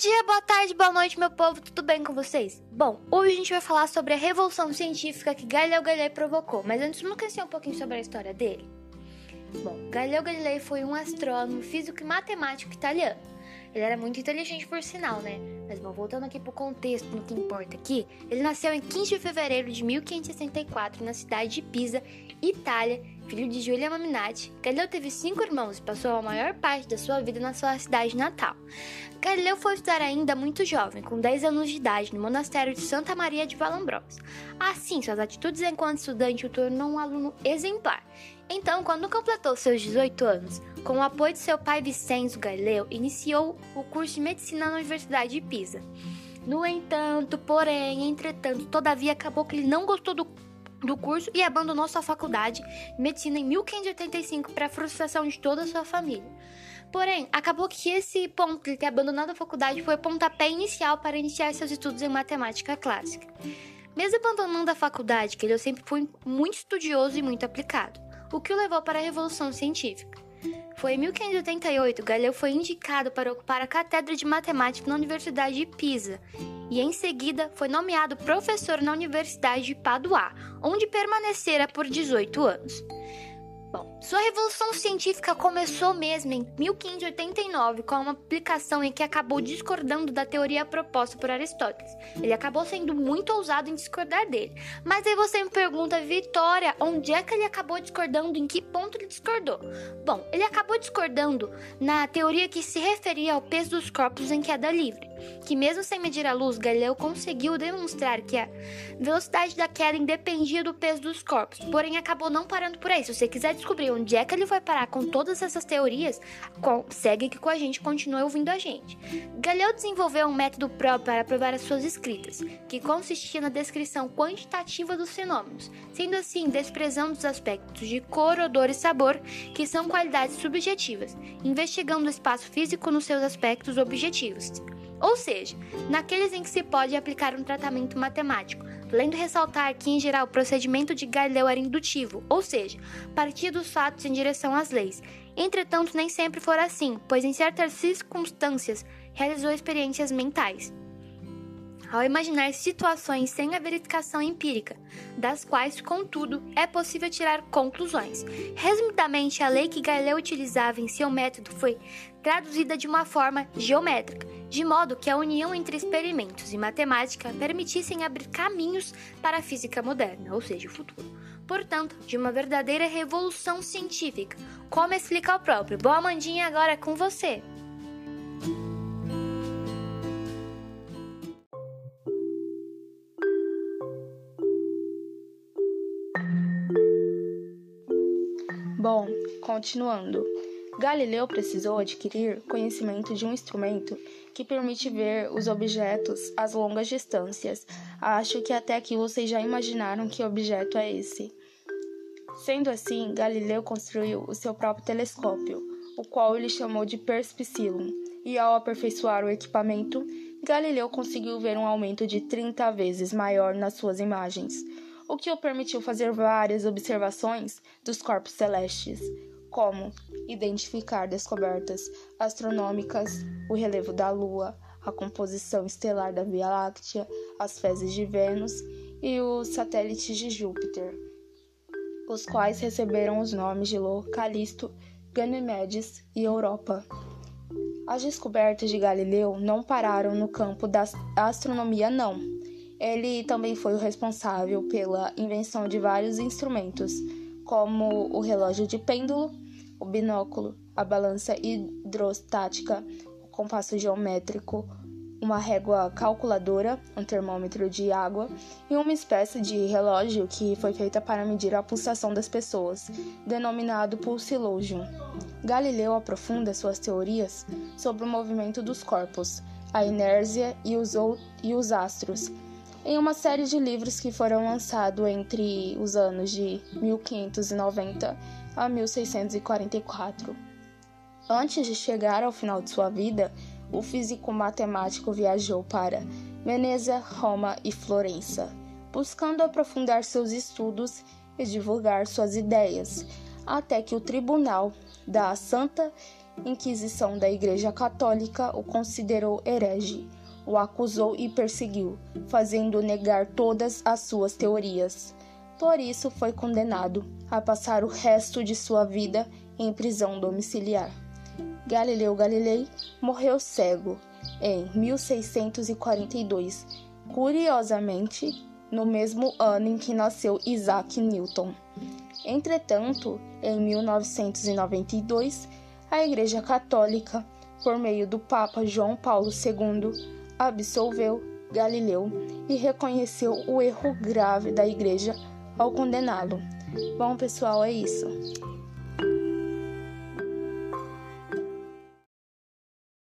dia, boa tarde, boa noite, meu povo, tudo bem com vocês? Bom, hoje a gente vai falar sobre a revolução científica que Galileu Galilei provocou, mas antes vamos conhecer um pouquinho sobre a história dele. Bom, Galileu Galilei foi um astrônomo, físico e matemático italiano. Ele era muito inteligente por sinal, né? Mas bom, voltando aqui pro contexto, no que importa aqui, ele nasceu em 15 de fevereiro de 1564 na cidade de Pisa, Itália, filho de Giulia Maminati. Galileu teve cinco irmãos e passou a maior parte da sua vida na sua cidade natal. Galileu foi estudar ainda muito jovem, com 10 anos de idade, no monastério de Santa Maria de Valambros. Assim, suas atitudes enquanto estudante o tornou um aluno exemplar. Então, quando completou seus 18 anos, com o apoio de seu pai Vicenzo Galileu, iniciou o curso de medicina na Universidade de Pisa. No entanto, porém, entretanto, todavia acabou que ele não gostou do, do curso e abandonou sua faculdade de medicina em 1585 para a frustração de toda a sua família. Porém, acabou que esse ponto de ter abandonado a faculdade foi o pontapé inicial para iniciar seus estudos em matemática clássica. Mesmo abandonando a faculdade, que ele sempre foi muito estudioso e muito aplicado o que o levou para a Revolução Científica. Foi em 1588 Galileu foi indicado para ocupar a cátedra de matemática na Universidade de Pisa e em seguida foi nomeado professor na Universidade de Padua, onde permanecera por 18 anos. Bom, sua revolução científica começou mesmo em 1589 com uma aplicação em que acabou discordando da teoria proposta por Aristóteles. Ele acabou sendo muito ousado em discordar dele. Mas aí você me pergunta, Vitória, onde é que ele acabou discordando? Em que ponto ele discordou? Bom, ele acabou discordando na teoria que se referia ao peso dos corpos em queda livre que mesmo sem medir a luz, Galileu conseguiu demonstrar que a velocidade da queda independia do peso dos corpos, porém acabou não parando por aí. Se você quiser descobrir onde é que ele foi parar com todas essas teorias, segue aqui com a gente, continue ouvindo a gente. Galileu desenvolveu um método próprio para provar as suas escritas, que consistia na descrição quantitativa dos fenômenos, sendo assim desprezando os aspectos de cor, odor e sabor, que são qualidades subjetivas, investigando o espaço físico nos seus aspectos objetivos ou seja, naqueles em que se pode aplicar um tratamento matemático, lendo ressaltar que, em geral, o procedimento de Galileu era indutivo, ou seja, partia dos fatos em direção às leis. Entretanto, nem sempre foi assim, pois em certas circunstâncias realizou experiências mentais. Ao imaginar situações sem a verificação empírica, das quais, contudo, é possível tirar conclusões. Resumidamente, a lei que Galileu utilizava em seu método foi traduzida de uma forma geométrica, de modo que a união entre experimentos e matemática permitissem abrir caminhos para a física moderna, ou seja, o futuro. Portanto, de uma verdadeira revolução científica, como explica o próprio. Boa Mandinha agora é com você! Bom, continuando. Galileu precisou adquirir conhecimento de um instrumento que permite ver os objetos às longas distâncias. Acho que até aqui vocês já imaginaram que objeto é esse. Sendo assim, Galileu construiu o seu próprio telescópio, o qual ele chamou de Perspicillum, e ao aperfeiçoar o equipamento, Galileu conseguiu ver um aumento de 30 vezes maior nas suas imagens, o que o permitiu fazer várias observações dos corpos celestes, como identificar descobertas astronômicas, o relevo da Lua, a composição estelar da Via Láctea, as fezes de Vênus e os satélites de Júpiter, os quais receberam os nomes de Io, Calisto, Ganymedes e Europa. As descobertas de Galileu não pararam no campo da astronomia, não. Ele também foi o responsável pela invenção de vários instrumentos, como o relógio de pêndulo, o binóculo, a balança hidrostática, o compasso geométrico, uma régua calculadora, um termômetro de água e uma espécie de relógio que foi feita para medir a pulsação das pessoas, denominado pulsilógio. Galileu aprofunda suas teorias sobre o movimento dos corpos, a inércia e os, e os astros, em uma série de livros que foram lançados entre os anos de 1590 a 1644. Antes de chegar ao final de sua vida, o físico matemático viajou para Veneza, Roma e Florença, buscando aprofundar seus estudos e divulgar suas ideias, até que o tribunal da Santa Inquisição da Igreja Católica o considerou herege, o acusou e perseguiu, fazendo negar todas as suas teorias. Por isso foi condenado a passar o resto de sua vida em prisão domiciliar. Galileu Galilei morreu cego em 1642, curiosamente, no mesmo ano em que nasceu Isaac Newton. Entretanto, em 1992, a Igreja Católica, por meio do Papa João Paulo II, absolveu Galileu e reconheceu o erro grave da Igreja ao condená-lo. Bom, pessoal, é isso.